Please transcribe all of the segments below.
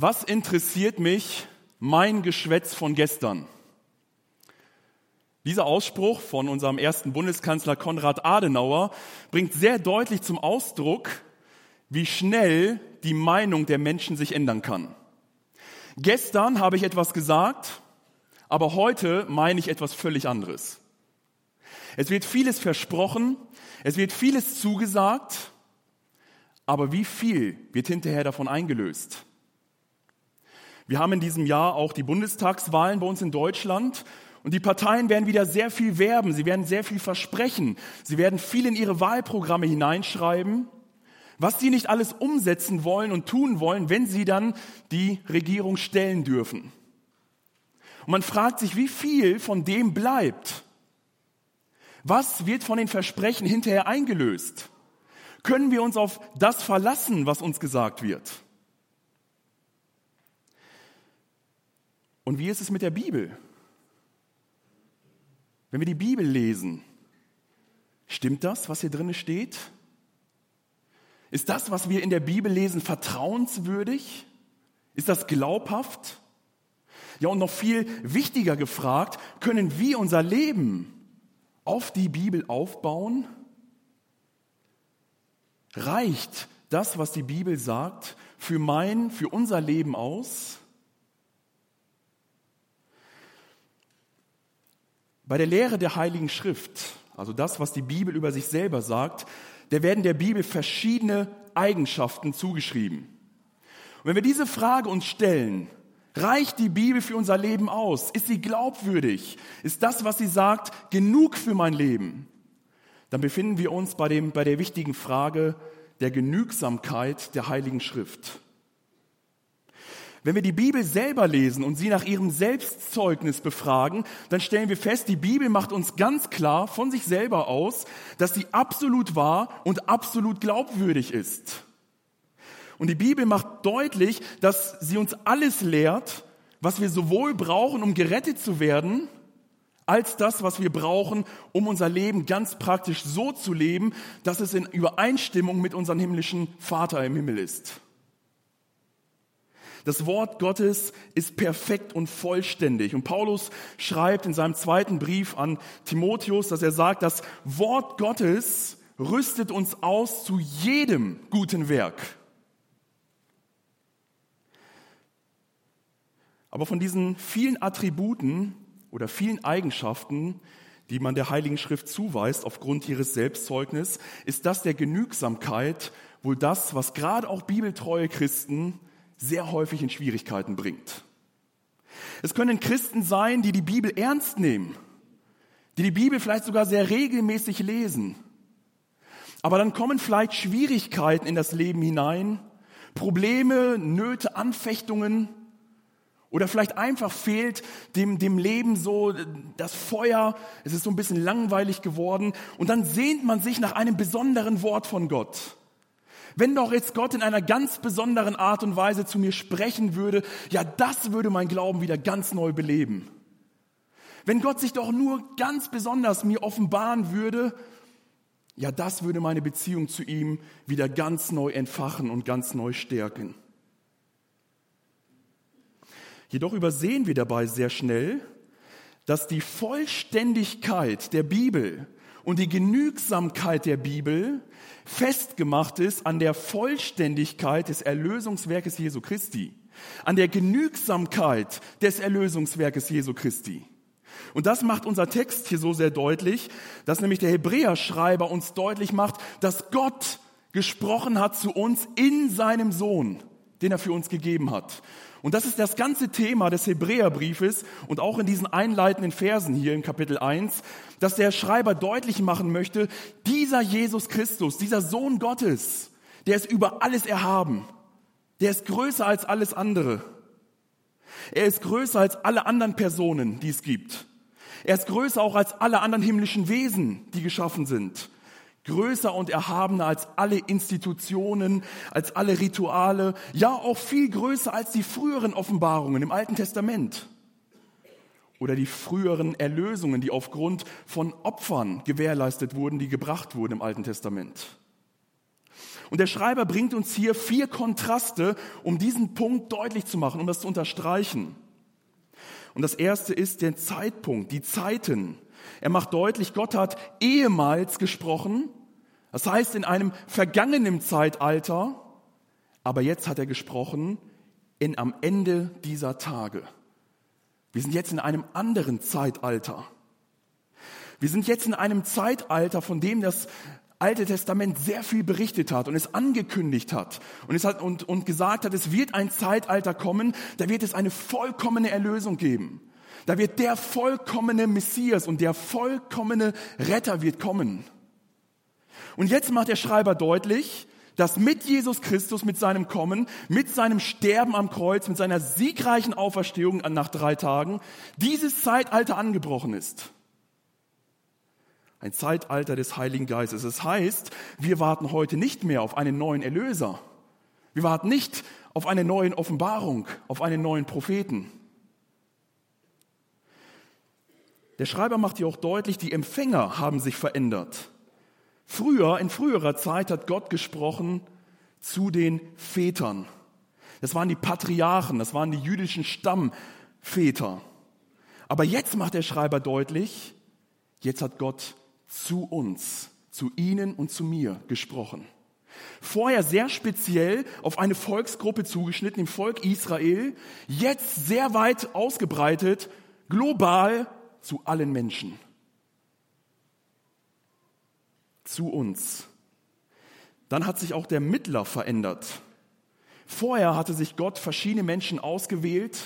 Was interessiert mich mein Geschwätz von gestern? Dieser Ausspruch von unserem ersten Bundeskanzler Konrad Adenauer bringt sehr deutlich zum Ausdruck, wie schnell die Meinung der Menschen sich ändern kann. Gestern habe ich etwas gesagt, aber heute meine ich etwas völlig anderes. Es wird vieles versprochen, es wird vieles zugesagt, aber wie viel wird hinterher davon eingelöst? Wir haben in diesem Jahr auch die Bundestagswahlen bei uns in Deutschland und die Parteien werden wieder sehr viel werben, sie werden sehr viel versprechen, sie werden viel in ihre Wahlprogramme hineinschreiben, was sie nicht alles umsetzen wollen und tun wollen, wenn sie dann die Regierung stellen dürfen. Und man fragt sich, wie viel von dem bleibt? Was wird von den Versprechen hinterher eingelöst? Können wir uns auf das verlassen, was uns gesagt wird? Und wie ist es mit der Bibel? Wenn wir die Bibel lesen, stimmt das, was hier drin steht? Ist das, was wir in der Bibel lesen, vertrauenswürdig? Ist das glaubhaft? Ja, und noch viel wichtiger gefragt, können wir unser Leben auf die Bibel aufbauen? Reicht das, was die Bibel sagt, für mein, für unser Leben aus? Bei der Lehre der Heiligen Schrift, also das, was die Bibel über sich selber sagt, der werden der Bibel verschiedene Eigenschaften zugeschrieben. Und wenn wir diese Frage uns stellen, reicht die Bibel für unser Leben aus? Ist sie glaubwürdig? Ist das, was sie sagt, genug für mein Leben? Dann befinden wir uns bei, dem, bei der wichtigen Frage der Genügsamkeit der Heiligen Schrift. Wenn wir die Bibel selber lesen und sie nach ihrem Selbstzeugnis befragen, dann stellen wir fest, die Bibel macht uns ganz klar von sich selber aus, dass sie absolut wahr und absolut glaubwürdig ist. Und die Bibel macht deutlich, dass sie uns alles lehrt, was wir sowohl brauchen, um gerettet zu werden, als das, was wir brauchen, um unser Leben ganz praktisch so zu leben, dass es in Übereinstimmung mit unserem himmlischen Vater im Himmel ist. Das Wort Gottes ist perfekt und vollständig. Und Paulus schreibt in seinem zweiten Brief an Timotheus, dass er sagt, das Wort Gottes rüstet uns aus zu jedem guten Werk. Aber von diesen vielen Attributen oder vielen Eigenschaften, die man der Heiligen Schrift zuweist aufgrund ihres Selbstzeugnis, ist das der Genügsamkeit wohl das, was gerade auch bibeltreue Christen sehr häufig in Schwierigkeiten bringt. Es können Christen sein, die die Bibel ernst nehmen, die die Bibel vielleicht sogar sehr regelmäßig lesen. Aber dann kommen vielleicht Schwierigkeiten in das Leben hinein, Probleme, Nöte, Anfechtungen oder vielleicht einfach fehlt dem, dem Leben so das Feuer, es ist so ein bisschen langweilig geworden und dann sehnt man sich nach einem besonderen Wort von Gott. Wenn doch jetzt Gott in einer ganz besonderen Art und Weise zu mir sprechen würde, ja, das würde mein Glauben wieder ganz neu beleben. Wenn Gott sich doch nur ganz besonders mir offenbaren würde, ja, das würde meine Beziehung zu ihm wieder ganz neu entfachen und ganz neu stärken. Jedoch übersehen wir dabei sehr schnell, dass die Vollständigkeit der Bibel und die Genügsamkeit der Bibel festgemacht ist an der Vollständigkeit des Erlösungswerkes Jesu Christi, an der Genügsamkeit des Erlösungswerkes Jesu Christi. Und das macht unser Text hier so sehr deutlich, dass nämlich der Hebräerschreiber uns deutlich macht, dass Gott gesprochen hat zu uns in seinem Sohn, den er für uns gegeben hat. Und das ist das ganze Thema des Hebräerbriefes und auch in diesen einleitenden Versen hier im Kapitel 1, dass der Schreiber deutlich machen möchte, dieser Jesus Christus, dieser Sohn Gottes, der ist über alles erhaben. Der ist größer als alles andere. Er ist größer als alle anderen Personen, die es gibt. Er ist größer auch als alle anderen himmlischen Wesen, die geschaffen sind größer und erhabener als alle Institutionen, als alle Rituale, ja auch viel größer als die früheren Offenbarungen im Alten Testament oder die früheren Erlösungen, die aufgrund von Opfern gewährleistet wurden, die gebracht wurden im Alten Testament. Und der Schreiber bringt uns hier vier Kontraste, um diesen Punkt deutlich zu machen, um das zu unterstreichen. Und das erste ist der Zeitpunkt, die Zeiten. Er macht deutlich, Gott hat ehemals gesprochen, das heißt in einem vergangenen Zeitalter, aber jetzt hat er gesprochen in am Ende dieser Tage. Wir sind jetzt in einem anderen Zeitalter. Wir sind jetzt in einem Zeitalter, von dem das Alte Testament sehr viel berichtet hat und es angekündigt hat und es hat und, und gesagt hat, es wird ein Zeitalter kommen, da wird es eine vollkommene Erlösung geben. Da wird der vollkommene Messias und der vollkommene Retter wird kommen. Und jetzt macht der Schreiber deutlich, dass mit Jesus Christus, mit seinem Kommen, mit seinem Sterben am Kreuz, mit seiner siegreichen Auferstehung nach drei Tagen, dieses Zeitalter angebrochen ist. Ein Zeitalter des Heiligen Geistes. Das heißt, wir warten heute nicht mehr auf einen neuen Erlöser. Wir warten nicht auf eine neue Offenbarung, auf einen neuen Propheten. Der Schreiber macht hier auch deutlich, die Empfänger haben sich verändert. Früher, in früherer Zeit hat Gott gesprochen zu den Vätern. Das waren die Patriarchen, das waren die jüdischen Stammväter. Aber jetzt macht der Schreiber deutlich, jetzt hat Gott zu uns, zu Ihnen und zu mir gesprochen. Vorher sehr speziell auf eine Volksgruppe zugeschnitten, im Volk Israel, jetzt sehr weit ausgebreitet, global zu allen Menschen. Zu uns. Dann hat sich auch der Mittler verändert. Vorher hatte sich Gott verschiedene Menschen ausgewählt,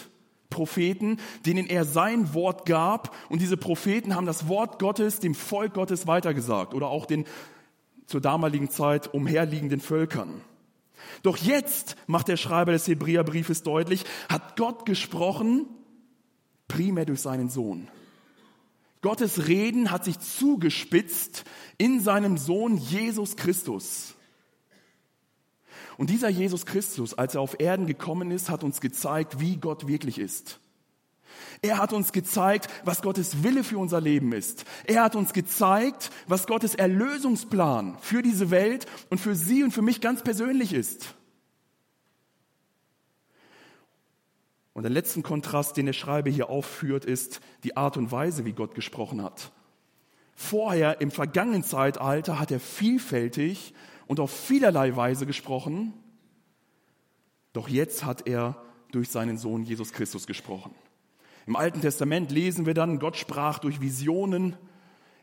Propheten, denen er sein Wort gab. Und diese Propheten haben das Wort Gottes dem Volk Gottes weitergesagt oder auch den zur damaligen Zeit umherliegenden Völkern. Doch jetzt macht der Schreiber des Hebräerbriefes deutlich, hat Gott gesprochen primär durch seinen Sohn. Gottes Reden hat sich zugespitzt in seinem Sohn Jesus Christus. Und dieser Jesus Christus, als er auf Erden gekommen ist, hat uns gezeigt, wie Gott wirklich ist. Er hat uns gezeigt, was Gottes Wille für unser Leben ist. Er hat uns gezeigt, was Gottes Erlösungsplan für diese Welt und für Sie und für mich ganz persönlich ist. Und der letzte Kontrast, den der Schreiber hier aufführt, ist die Art und Weise, wie Gott gesprochen hat. Vorher im vergangenen Zeitalter hat er vielfältig und auf vielerlei Weise gesprochen, doch jetzt hat er durch seinen Sohn Jesus Christus gesprochen. Im Alten Testament lesen wir dann, Gott sprach durch Visionen,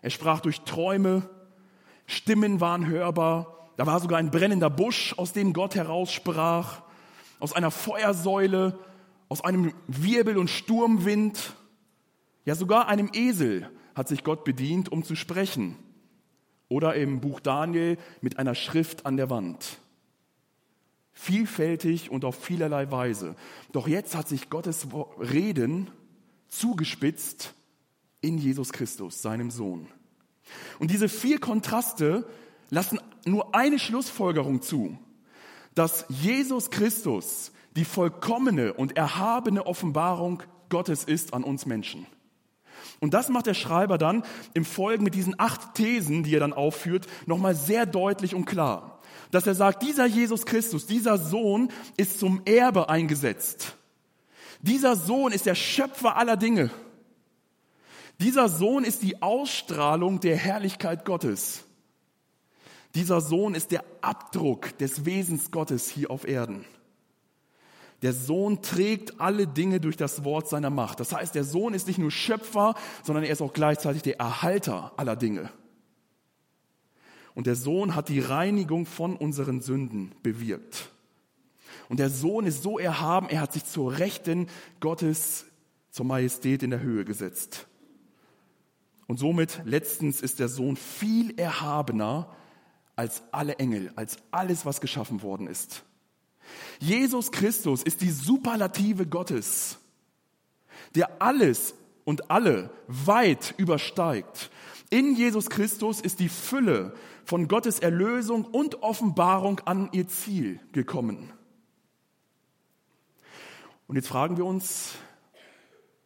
er sprach durch Träume, Stimmen waren hörbar, da war sogar ein brennender Busch, aus dem Gott heraussprach, aus einer Feuersäule, aus einem Wirbel- und Sturmwind, ja sogar einem Esel hat sich Gott bedient, um zu sprechen. Oder im Buch Daniel mit einer Schrift an der Wand. Vielfältig und auf vielerlei Weise. Doch jetzt hat sich Gottes Reden zugespitzt in Jesus Christus, seinem Sohn. Und diese vier Kontraste lassen nur eine Schlussfolgerung zu, dass Jesus Christus die vollkommene und erhabene Offenbarung Gottes ist an uns Menschen. Und das macht der Schreiber dann im Folgen mit diesen acht Thesen, die er dann aufführt, nochmal sehr deutlich und klar. Dass er sagt, dieser Jesus Christus, dieser Sohn ist zum Erbe eingesetzt. Dieser Sohn ist der Schöpfer aller Dinge. Dieser Sohn ist die Ausstrahlung der Herrlichkeit Gottes. Dieser Sohn ist der Abdruck des Wesens Gottes hier auf Erden. Der Sohn trägt alle Dinge durch das Wort seiner Macht. Das heißt, der Sohn ist nicht nur Schöpfer, sondern er ist auch gleichzeitig der Erhalter aller Dinge. Und der Sohn hat die Reinigung von unseren Sünden bewirkt. Und der Sohn ist so erhaben, er hat sich zur Rechten Gottes, zur Majestät in der Höhe gesetzt. Und somit letztens ist der Sohn viel erhabener als alle Engel, als alles, was geschaffen worden ist. Jesus Christus ist die Superlative Gottes, der alles und alle weit übersteigt. In Jesus Christus ist die Fülle von Gottes Erlösung und Offenbarung an ihr Ziel gekommen. Und jetzt fragen wir uns,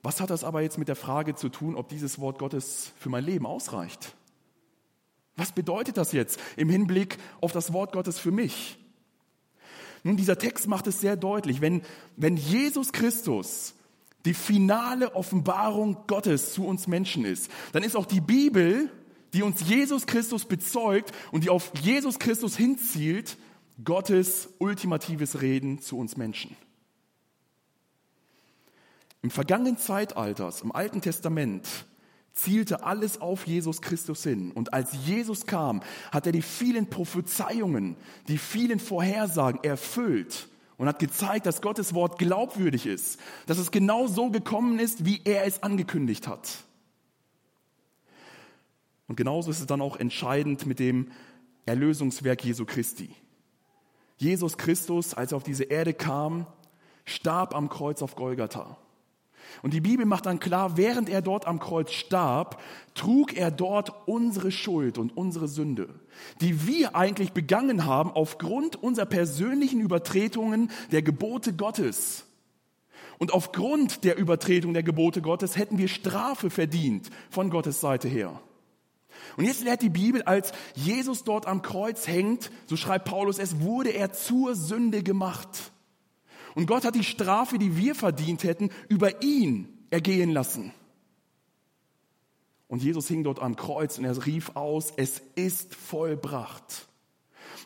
was hat das aber jetzt mit der Frage zu tun, ob dieses Wort Gottes für mein Leben ausreicht? Was bedeutet das jetzt im Hinblick auf das Wort Gottes für mich? Nun, dieser Text macht es sehr deutlich. Wenn, wenn Jesus Christus die finale Offenbarung Gottes zu uns Menschen ist, dann ist auch die Bibel, die uns Jesus Christus bezeugt und die auf Jesus Christus hinzielt, Gottes ultimatives Reden zu uns Menschen. Im vergangenen Zeitalters, im Alten Testament, zielte alles auf Jesus Christus hin. Und als Jesus kam, hat er die vielen Prophezeiungen, die vielen Vorhersagen erfüllt und hat gezeigt, dass Gottes Wort glaubwürdig ist, dass es genau so gekommen ist, wie er es angekündigt hat. Und genauso ist es dann auch entscheidend mit dem Erlösungswerk Jesu Christi. Jesus Christus, als er auf diese Erde kam, starb am Kreuz auf Golgatha. Und die Bibel macht dann klar, während er dort am Kreuz starb, trug er dort unsere Schuld und unsere Sünde, die wir eigentlich begangen haben aufgrund unserer persönlichen Übertretungen der Gebote Gottes. Und aufgrund der Übertretung der Gebote Gottes hätten wir Strafe verdient von Gottes Seite her. Und jetzt lehrt die Bibel, als Jesus dort am Kreuz hängt, so schreibt Paulus, es wurde er zur Sünde gemacht. Und Gott hat die Strafe, die wir verdient hätten, über ihn ergehen lassen. Und Jesus hing dort am Kreuz und er rief aus, es ist vollbracht.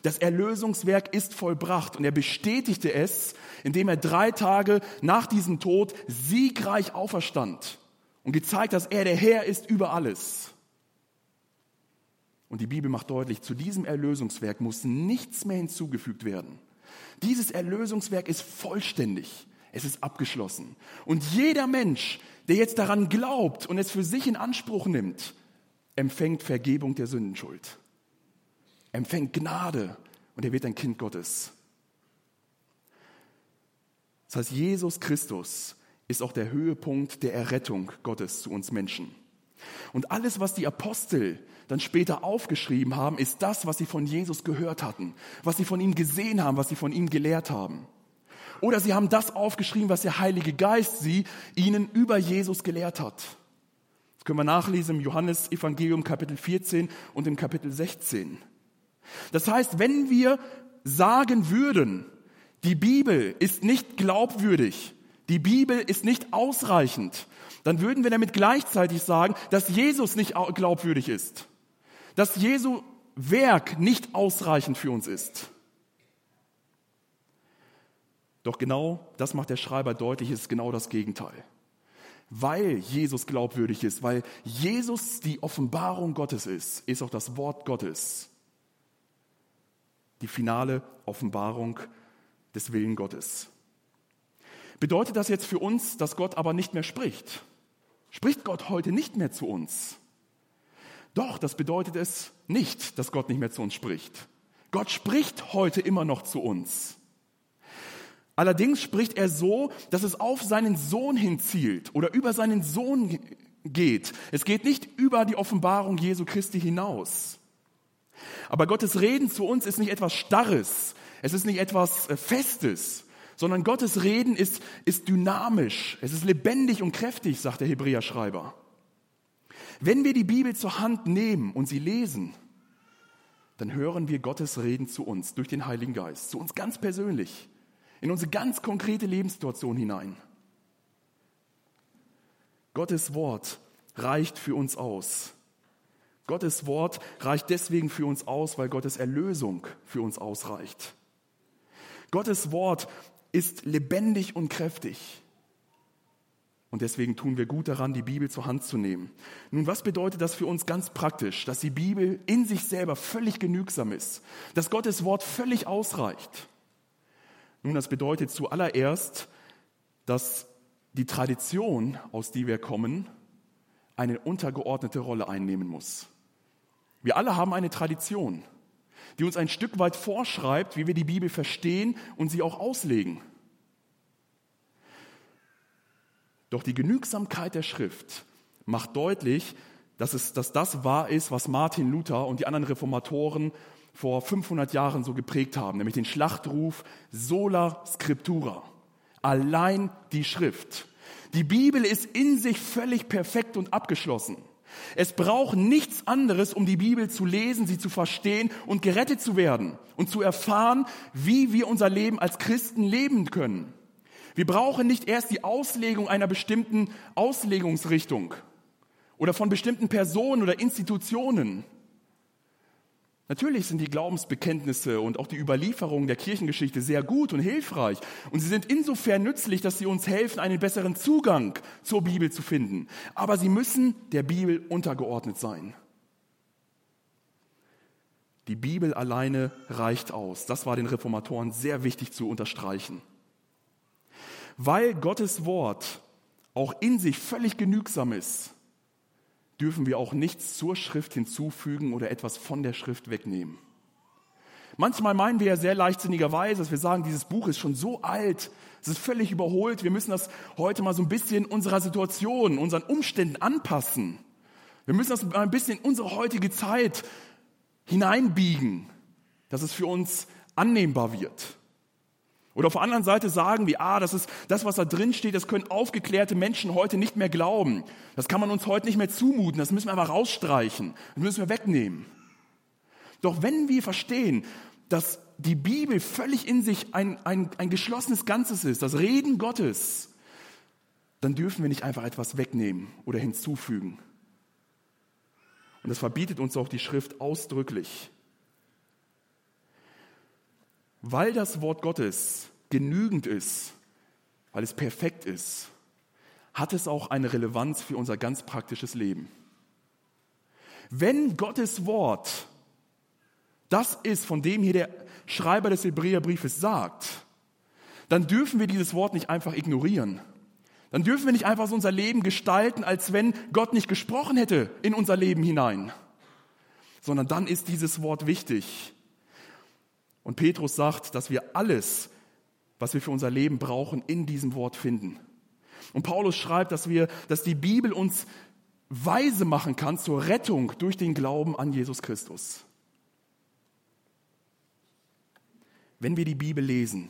Das Erlösungswerk ist vollbracht und er bestätigte es, indem er drei Tage nach diesem Tod siegreich auferstand und gezeigt, dass er der Herr ist über alles. Und die Bibel macht deutlich, zu diesem Erlösungswerk muss nichts mehr hinzugefügt werden. Dieses Erlösungswerk ist vollständig. Es ist abgeschlossen. Und jeder Mensch, der jetzt daran glaubt und es für sich in Anspruch nimmt, empfängt Vergebung der Sündenschuld. Empfängt Gnade und er wird ein Kind Gottes. Das heißt, Jesus Christus ist auch der Höhepunkt der Errettung Gottes zu uns Menschen. Und alles, was die Apostel dann später aufgeschrieben haben, ist das, was sie von Jesus gehört hatten, was sie von ihm gesehen haben, was sie von ihm gelehrt haben. Oder sie haben das aufgeschrieben, was der Heilige Geist sie ihnen über Jesus gelehrt hat. Das können wir nachlesen im Johannes Evangelium Kapitel 14 und im Kapitel 16. Das heißt, wenn wir sagen würden, die Bibel ist nicht glaubwürdig, die Bibel ist nicht ausreichend, dann würden wir damit gleichzeitig sagen, dass Jesus nicht glaubwürdig ist dass Jesu Werk nicht ausreichend für uns ist. Doch genau das macht der Schreiber deutlich, ist genau das Gegenteil. Weil Jesus glaubwürdig ist, weil Jesus die Offenbarung Gottes ist, ist auch das Wort Gottes die finale Offenbarung des Willen Gottes. Bedeutet das jetzt für uns, dass Gott aber nicht mehr spricht? Spricht Gott heute nicht mehr zu uns? Doch, das bedeutet es nicht, dass Gott nicht mehr zu uns spricht. Gott spricht heute immer noch zu uns. Allerdings spricht er so, dass es auf seinen Sohn hinzielt oder über seinen Sohn geht. Es geht nicht über die Offenbarung Jesu Christi hinaus. Aber Gottes Reden zu uns ist nicht etwas Starres, es ist nicht etwas äh, Festes, sondern Gottes Reden ist, ist dynamisch, es ist lebendig und kräftig, sagt der Hebräer-Schreiber. Wenn wir die Bibel zur Hand nehmen und sie lesen, dann hören wir Gottes Reden zu uns durch den Heiligen Geist, zu uns ganz persönlich, in unsere ganz konkrete Lebenssituation hinein. Gottes Wort reicht für uns aus. Gottes Wort reicht deswegen für uns aus, weil Gottes Erlösung für uns ausreicht. Gottes Wort ist lebendig und kräftig. Und deswegen tun wir gut daran, die Bibel zur Hand zu nehmen. Nun, was bedeutet das für uns ganz praktisch? Dass die Bibel in sich selber völlig genügsam ist. Dass Gottes Wort völlig ausreicht. Nun, das bedeutet zuallererst, dass die Tradition, aus der wir kommen, eine untergeordnete Rolle einnehmen muss. Wir alle haben eine Tradition, die uns ein Stück weit vorschreibt, wie wir die Bibel verstehen und sie auch auslegen. Doch die Genügsamkeit der Schrift macht deutlich, dass, es, dass das wahr ist, was Martin Luther und die anderen Reformatoren vor 500 Jahren so geprägt haben, nämlich den Schlachtruf sola scriptura, allein die Schrift. Die Bibel ist in sich völlig perfekt und abgeschlossen. Es braucht nichts anderes, um die Bibel zu lesen, sie zu verstehen und gerettet zu werden und zu erfahren, wie wir unser Leben als Christen leben können. Wir brauchen nicht erst die Auslegung einer bestimmten Auslegungsrichtung oder von bestimmten Personen oder Institutionen. Natürlich sind die Glaubensbekenntnisse und auch die Überlieferungen der Kirchengeschichte sehr gut und hilfreich. Und sie sind insofern nützlich, dass sie uns helfen, einen besseren Zugang zur Bibel zu finden. Aber sie müssen der Bibel untergeordnet sein. Die Bibel alleine reicht aus. Das war den Reformatoren sehr wichtig zu unterstreichen. Weil Gottes Wort auch in sich völlig genügsam ist, dürfen wir auch nichts zur Schrift hinzufügen oder etwas von der Schrift wegnehmen. Manchmal meinen wir ja sehr leichtsinnigerweise, dass wir sagen, dieses Buch ist schon so alt, es ist völlig überholt, wir müssen das heute mal so ein bisschen unserer Situation, unseren Umständen anpassen. Wir müssen das ein bisschen in unsere heutige Zeit hineinbiegen, dass es für uns annehmbar wird. Oder auf der anderen Seite sagen wir, ah, das ist das, was da drin steht, das können aufgeklärte Menschen heute nicht mehr glauben. Das kann man uns heute nicht mehr zumuten, das müssen wir einfach rausstreichen, das müssen wir wegnehmen. Doch wenn wir verstehen, dass die Bibel völlig in sich ein, ein, ein geschlossenes Ganzes ist, das Reden Gottes, dann dürfen wir nicht einfach etwas wegnehmen oder hinzufügen. Und das verbietet uns auch die Schrift ausdrücklich. Weil das Wort Gottes genügend ist, weil es perfekt ist, hat es auch eine Relevanz für unser ganz praktisches Leben. Wenn Gottes Wort das ist, von dem hier der Schreiber des Hebräerbriefes sagt, dann dürfen wir dieses Wort nicht einfach ignorieren. Dann dürfen wir nicht einfach so unser Leben gestalten, als wenn Gott nicht gesprochen hätte in unser Leben hinein, sondern dann ist dieses Wort wichtig. Und Petrus sagt, dass wir alles, was wir für unser Leben brauchen, in diesem Wort finden. Und Paulus schreibt, dass wir, dass die Bibel uns weise machen kann zur Rettung durch den Glauben an Jesus Christus. Wenn wir die Bibel lesen,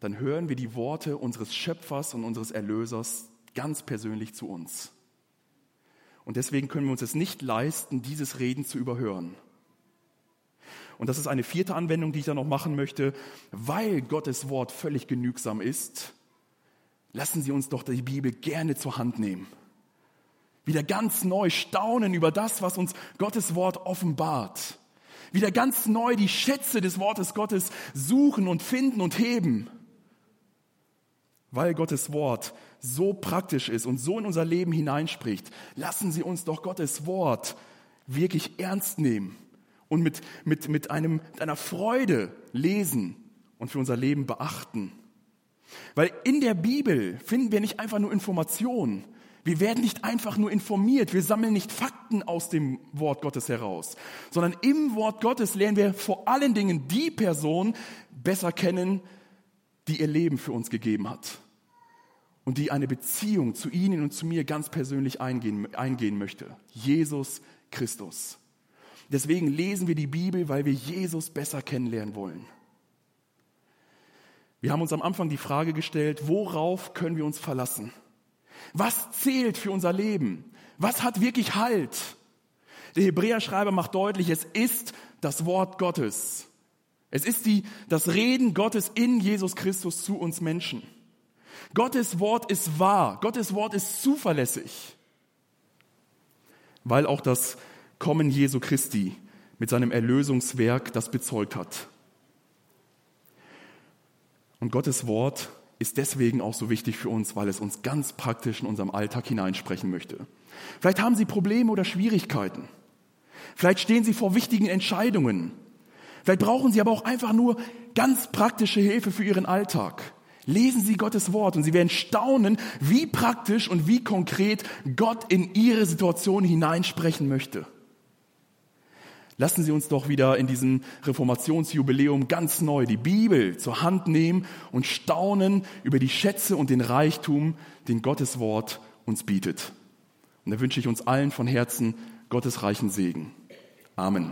dann hören wir die Worte unseres Schöpfers und unseres Erlösers ganz persönlich zu uns. Und deswegen können wir uns es nicht leisten, dieses Reden zu überhören. Und das ist eine vierte Anwendung, die ich da noch machen möchte. Weil Gottes Wort völlig genügsam ist, lassen Sie uns doch die Bibel gerne zur Hand nehmen. Wieder ganz neu staunen über das, was uns Gottes Wort offenbart. Wieder ganz neu die Schätze des Wortes Gottes suchen und finden und heben. Weil Gottes Wort so praktisch ist und so in unser Leben hineinspricht, lassen Sie uns doch Gottes Wort wirklich ernst nehmen und mit, mit, mit, einem, mit einer Freude lesen und für unser Leben beachten. Weil in der Bibel finden wir nicht einfach nur Informationen. Wir werden nicht einfach nur informiert. Wir sammeln nicht Fakten aus dem Wort Gottes heraus, sondern im Wort Gottes lernen wir vor allen Dingen die Person besser kennen, die ihr Leben für uns gegeben hat und die eine Beziehung zu Ihnen und zu mir ganz persönlich eingehen, eingehen möchte. Jesus Christus. Deswegen lesen wir die Bibel, weil wir Jesus besser kennenlernen wollen. Wir haben uns am Anfang die Frage gestellt, worauf können wir uns verlassen? Was zählt für unser Leben? Was hat wirklich Halt? Der Hebräerschreiber macht deutlich, es ist das Wort Gottes. Es ist die, das Reden Gottes in Jesus Christus zu uns Menschen. Gottes Wort ist wahr. Gottes Wort ist zuverlässig. Weil auch das Kommen Jesu Christi mit seinem Erlösungswerk das bezeugt hat. Und Gottes Wort ist deswegen auch so wichtig für uns, weil es uns ganz praktisch in unserem Alltag hineinsprechen möchte. Vielleicht haben Sie Probleme oder Schwierigkeiten. Vielleicht stehen Sie vor wichtigen Entscheidungen. Vielleicht brauchen Sie aber auch einfach nur ganz praktische Hilfe für Ihren Alltag. Lesen Sie Gottes Wort und Sie werden staunen, wie praktisch und wie konkret Gott in Ihre Situation hineinsprechen möchte. Lassen Sie uns doch wieder in diesem Reformationsjubiläum ganz neu die Bibel zur Hand nehmen und staunen über die Schätze und den Reichtum, den Gottes Wort uns bietet. Und da wünsche ich uns allen von Herzen Gottes reichen Segen. Amen.